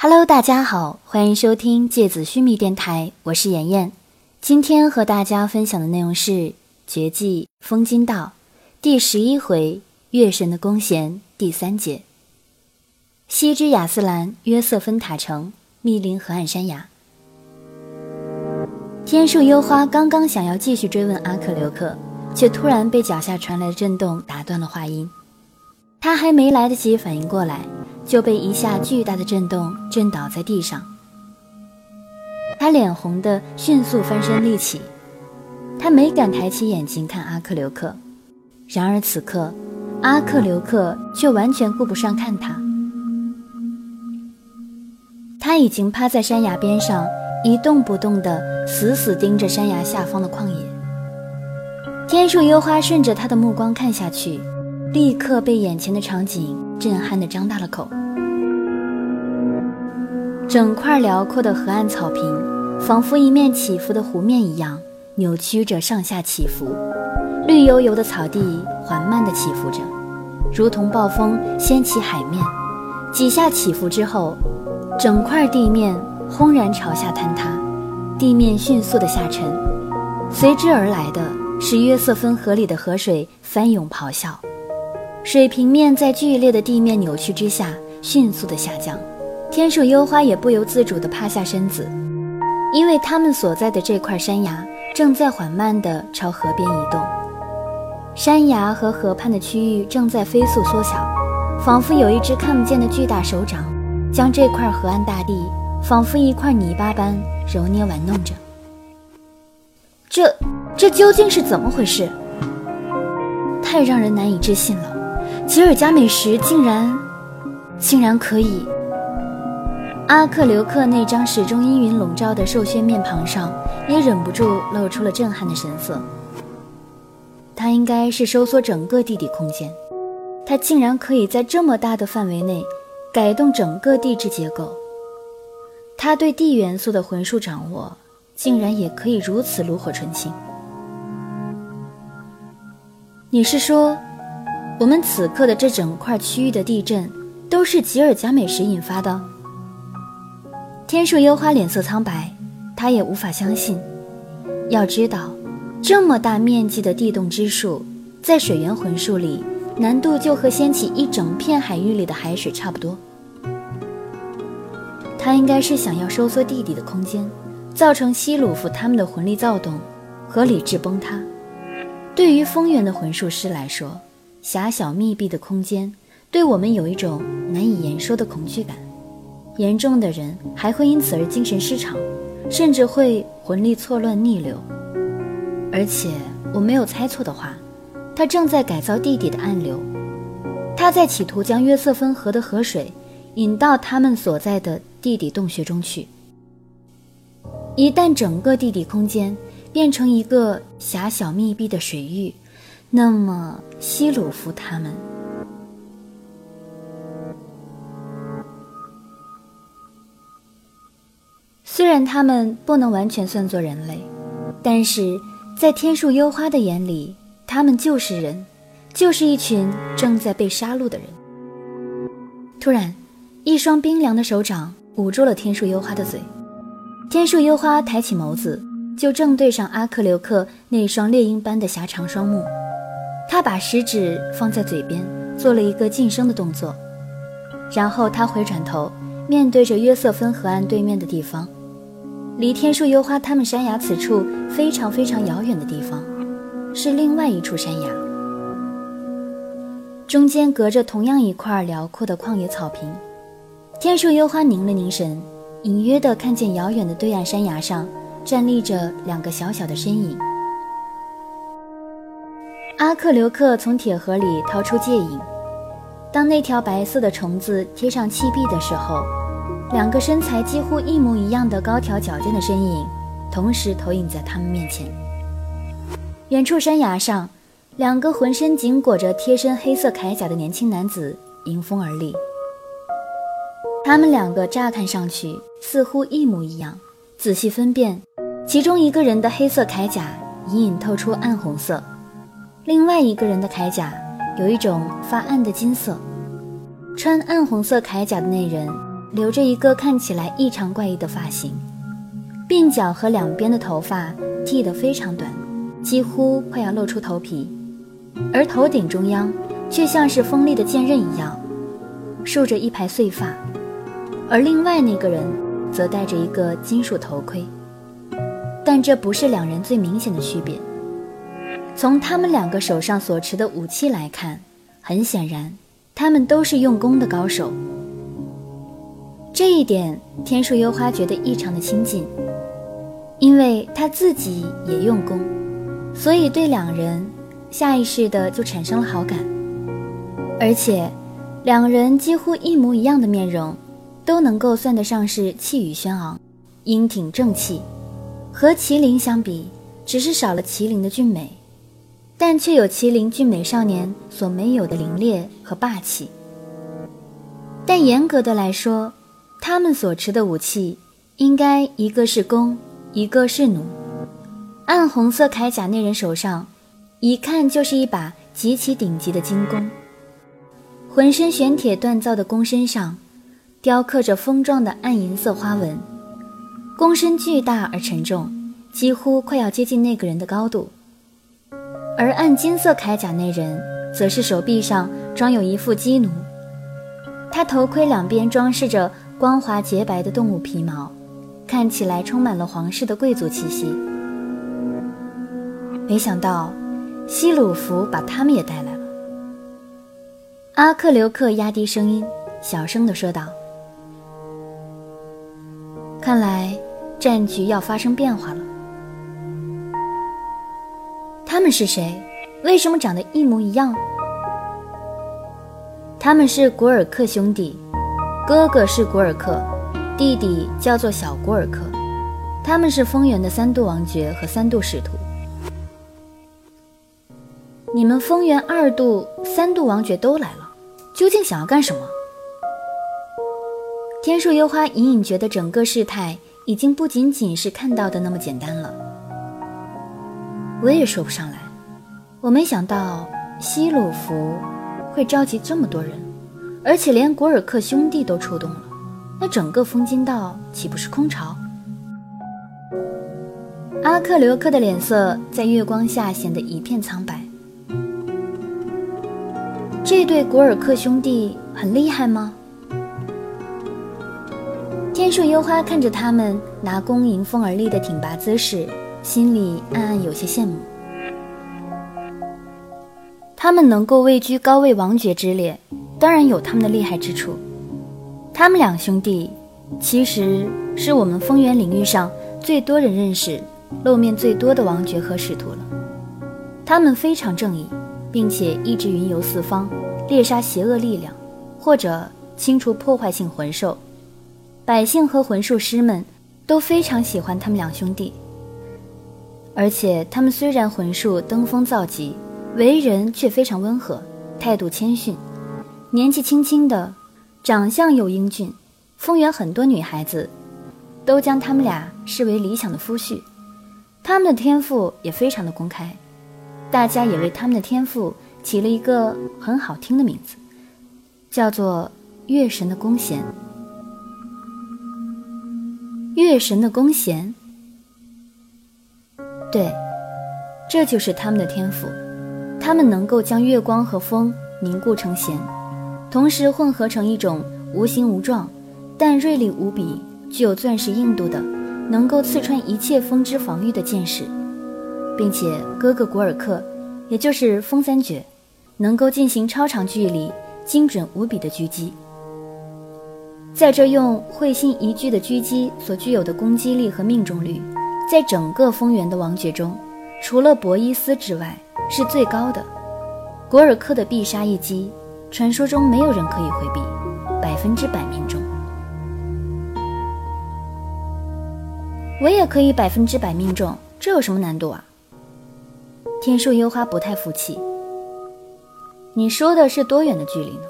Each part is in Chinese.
Hello，大家好，欢迎收听芥子须弥电台，我是妍妍。今天和大家分享的内容是《绝技风金道》第十一回“月神的弓弦”第三节。西之亚斯兰约瑟芬塔城，密林河岸山崖。天树幽花刚刚想要继续追问阿克留克，却突然被脚下传来的震动打断了话音。他还没来得及反应过来。就被一下巨大的震动震倒在地上，他脸红的迅速翻身立起，他没敢抬起眼睛看阿克留克，然而此刻，阿克留克却完全顾不上看他，他已经趴在山崖边上一动不动的死死盯着山崖下方的旷野。天树幽花顺着他的目光看下去，立刻被眼前的场景震撼的张大了口。整块辽阔的河岸草坪，仿佛一面起伏的湖面一样，扭曲着上下起伏。绿油油的草地缓慢地起伏着，如同暴风掀起海面。几下起伏之后，整块地面轰然朝下坍塌，地面迅速的下沉。随之而来的是约瑟芬河里的河水翻涌咆哮，水平面在剧烈的地面扭曲之下迅速的下降。天树幽花也不由自主的趴下身子，因为他们所在的这块山崖正在缓慢的朝河边移动，山崖和河畔的区域正在飞速缩小，仿佛有一只看不见的巨大手掌，将这块河岸大地仿佛一块泥巴般揉捏玩弄着。这，这究竟是怎么回事？太让人难以置信了！吉尔加美什竟然，竟然可以。阿克留克那张始终阴云笼罩的瘦削面庞上，也忍不住露出了震撼的神色。他应该是收缩整个地底空间，他竟然可以在这么大的范围内改动整个地质结构。他对地元素的魂术掌握，竟然也可以如此炉火纯青。你是说，我们此刻的这整块区域的地震，都是吉尔加美什引发的？天树幽花脸色苍白，他也无法相信。要知道，这么大面积的地动之术，在水源魂术里，难度就和掀起一整片海域里的海水差不多。他应该是想要收缩地底的空间，造成希鲁夫他们的魂力躁动和理智崩塌。对于风源的魂术师来说，狭小密闭的空间对我们有一种难以言说的恐惧感。严重的人还会因此而精神失常，甚至会魂力错乱逆流。而且我没有猜错的话，他正在改造地底的暗流，他在企图将约瑟芬河的河水引到他们所在的地底洞穴中去。一旦整个地底空间变成一个狭小密闭的水域，那么希鲁夫他们。虽然他们不能完全算作人类，但是在天树幽花的眼里，他们就是人，就是一群正在被杀戮的人。突然，一双冰凉的手掌捂住了天树幽花的嘴，天树幽花抬起眸子，就正对上阿克留克那双猎鹰般的狭长双目。他把食指放在嘴边，做了一个噤声的动作，然后他回转头，面对着约瑟芬河岸对面的地方。离天树幽花他们山崖此处非常非常遥远的地方，是另外一处山崖，中间隔着同样一块辽阔的旷野草坪。天树幽花凝了凝神，隐约地看见遥远的对岸山崖上站立着两个小小的身影。阿克留克从铁盒里掏出戒影，当那条白色的虫子贴上气壁的时候。两个身材几乎一模一样的高挑矫健的身影，同时投影在他们面前。远处山崖上，两个浑身紧裹着贴身黑色铠甲的年轻男子迎风而立。他们两个乍看上去似乎一模一样，仔细分辨，其中一个人的黑色铠甲隐隐透出暗红色，另外一个人的铠甲有一种发暗的金色。穿暗红色铠甲的那人。留着一个看起来异常怪异的发型，鬓角和两边的头发剃得非常短，几乎快要露出头皮，而头顶中央却像是锋利的剑刃一样，竖着一排碎发，而另外那个人则戴着一个金属头盔。但这不是两人最明显的区别。从他们两个手上所持的武器来看，很显然，他们都是用功的高手。这一点，天树幽花觉得异常的亲近，因为他自己也用功，所以对两人下意识的就产生了好感。而且，两人几乎一模一样的面容，都能够算得上是气宇轩昂、英挺正气。和麒麟相比，只是少了麒麟的俊美，但却有麒麟俊美少年所没有的凌冽和霸气。但严格的来说，他们所持的武器，应该一个是弓，一个是弩。暗红色铠甲那人手上，一看就是一把极其顶级的金弓，浑身玄铁锻造的弓身上，雕刻着锋状的暗银色花纹。弓身巨大而沉重，几乎快要接近那个人的高度。而暗金色铠甲那人，则是手臂上装有一副鸡弩，他头盔两边装饰着光滑洁白的动物皮毛，看起来充满了皇室的贵族气息。没想到，西鲁弗把他们也带来了。阿克留克压低声音，小声地说道：“看来。”战局要发生变化了。他们是谁？为什么长得一模一样？他们是古尔克兄弟，哥哥是古尔克，弟弟叫做小古尔克。他们是丰原的三度王爵和三度使徒。你们丰原二度、三度王爵都来了，究竟想要干什么？天树幽花隐隐觉得整个事态。已经不仅仅是看到的那么简单了。我也说不上来，我没想到西鲁弗会召集这么多人，而且连古尔克兄弟都出动了，那整个风金道岂不是空巢？阿克留克的脸色在月光下显得一片苍白。这对古尔克兄弟很厉害吗？天树幽花看着他们拿弓迎风而立的挺拔姿势，心里暗暗有些羡慕。他们能够位居高位王爵之列，当然有他们的厉害之处。他们两兄弟其实是我们风原领域上最多人认识、露面最多的王爵和使徒了。他们非常正义，并且一直云游四方，猎杀邪恶力量，或者清除破坏性魂兽。百姓和魂术师们都非常喜欢他们两兄弟，而且他们虽然魂术登峰造极，为人却非常温和，态度谦逊，年纪轻轻的，长相又英俊，丰原很多女孩子都将他们俩视为理想的夫婿。他们的天赋也非常的公开，大家也为他们的天赋起了一个很好听的名字，叫做月神的弓弦。月神的弓弦，对，这就是他们的天赋。他们能够将月光和风凝固成弦，同时混合成一种无形无状，但锐利无比、具有钻石硬度的，能够刺穿一切风之防御的剑士，并且哥哥古尔克，也就是风三绝，能够进行超长距离、精准无比的狙击。在这用会心一击的狙击所具有的攻击力和命中率，在整个风原的王爵中，除了博伊斯之外是最高的。古尔克的必杀一击，传说中没有人可以回避，百分之百命中。我也可以百分之百命中，这有什么难度啊？天树幽花不太服气。你说的是多远的距离呢？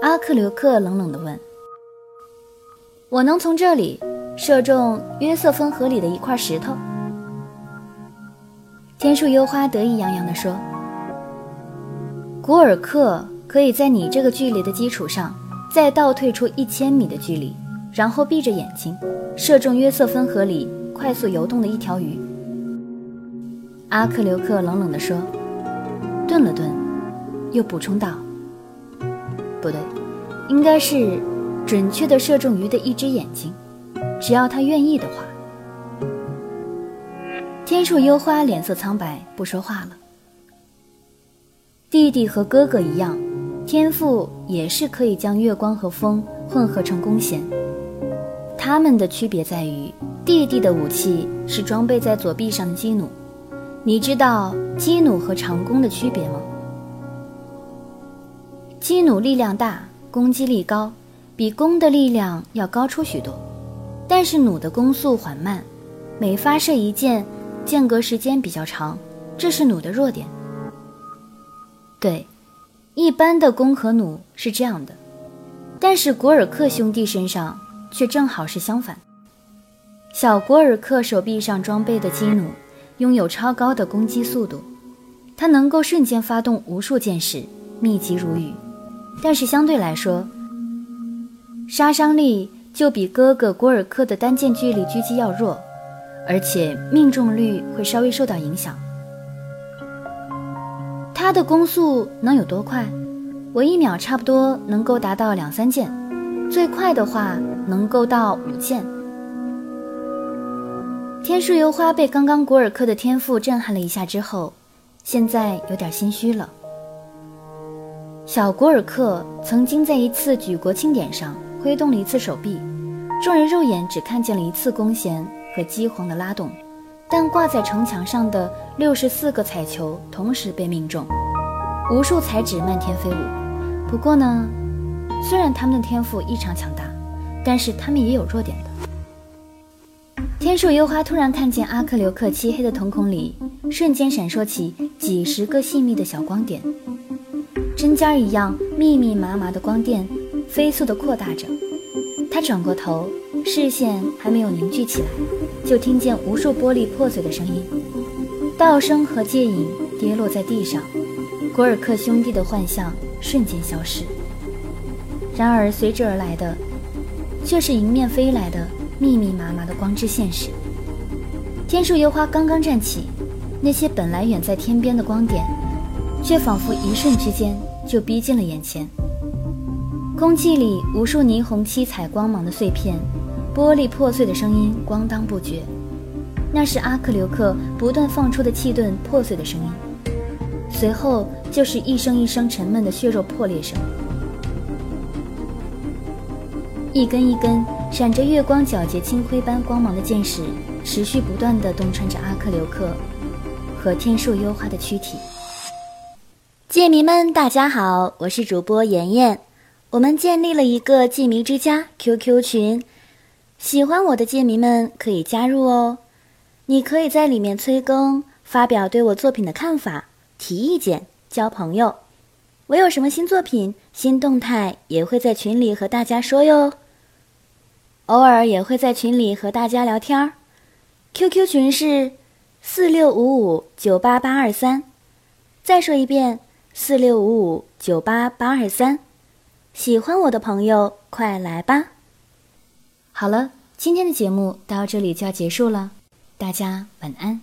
阿克留克冷冷地问：“我能从这里射中约瑟芬河里的一块石头。”天树幽花得意洋洋地说：“古尔克可以在你这个距离的基础上，再倒退出一千米的距离，然后闭着眼睛，射中约瑟芬河里快速游动的一条鱼。阿克留克冷冷地说，顿了顿，又补充道：“不对，应该是准确地射中鱼的一只眼睛，只要他愿意的话。”天树幽花脸色苍白，不说话了。弟弟和哥哥一样，天赋也是可以将月光和风混合成弓弦。他们的区别在于，弟弟的武器是装备在左臂上的基弩。你知道基弩和长弓的区别吗？基弩力量大，攻击力高，比弓的力量要高出许多，但是弩的攻速缓慢，每发射一箭。间隔时间比较长，这是弩的弱点。对，一般的弓和弩是这样的，但是古尔克兄弟身上却正好是相反。小古尔克手臂上装备的机弩拥有超高的攻击速度，它能够瞬间发动无数箭矢，密集如雨。但是相对来说，杀伤力就比哥哥古尔克的单箭距离狙击要弱。而且命中率会稍微受到影响。他的攻速能有多快？我一秒差不多能够达到两三箭，最快的话能够到五箭。天树幽花被刚刚古尔克的天赋震撼了一下之后，现在有点心虚了。小古尔克曾经在一次举国庆典上挥动了一次手臂，众人肉眼只看见了一次弓弦。和机簧的拉动，但挂在城墙上的六十四个彩球同时被命中，无数彩纸漫天飞舞。不过呢，虽然他们的天赋异常强大，但是他们也有弱点的。天树幽花突然看见阿克留克漆黑的瞳孔里，瞬间闪烁起几十个细密的小光点，针尖一样密密麻麻的光电飞速地扩大着。他转过头。视线还没有凝聚起来，就听见无数玻璃破碎的声音，道声和戒影跌落在地上，古尔克兄弟的幻象瞬间消失。然而随之而来的，却是迎面飞来的密密麻麻的光之现实。天树幽花刚刚站起，那些本来远在天边的光点，却仿佛一瞬之间就逼近了眼前。空气里无数霓虹七彩光芒的碎片。玻璃破碎的声音咣当不绝，那是阿克留克不断放出的气盾破碎的声音。随后就是一声一声沉闷的血肉破裂声。一根一根闪着月光皎洁青灰般光芒的箭矢，持续不断地洞穿着阿克留克和天树幽花的躯体。剑迷们，大家好，我是主播妍妍，我们建立了一个剑迷之家 QQ 群。喜欢我的剑迷们可以加入哦，你可以在里面催更，发表对我作品的看法，提意见，交朋友。我有什么新作品、新动态，也会在群里和大家说哟。偶尔也会在群里和大家聊天儿。QQ 群是四六五五九八八二三，再说一遍，四六五五九八八二三。喜欢我的朋友，快来吧。好了，今天的节目到这里就要结束了，大家晚安。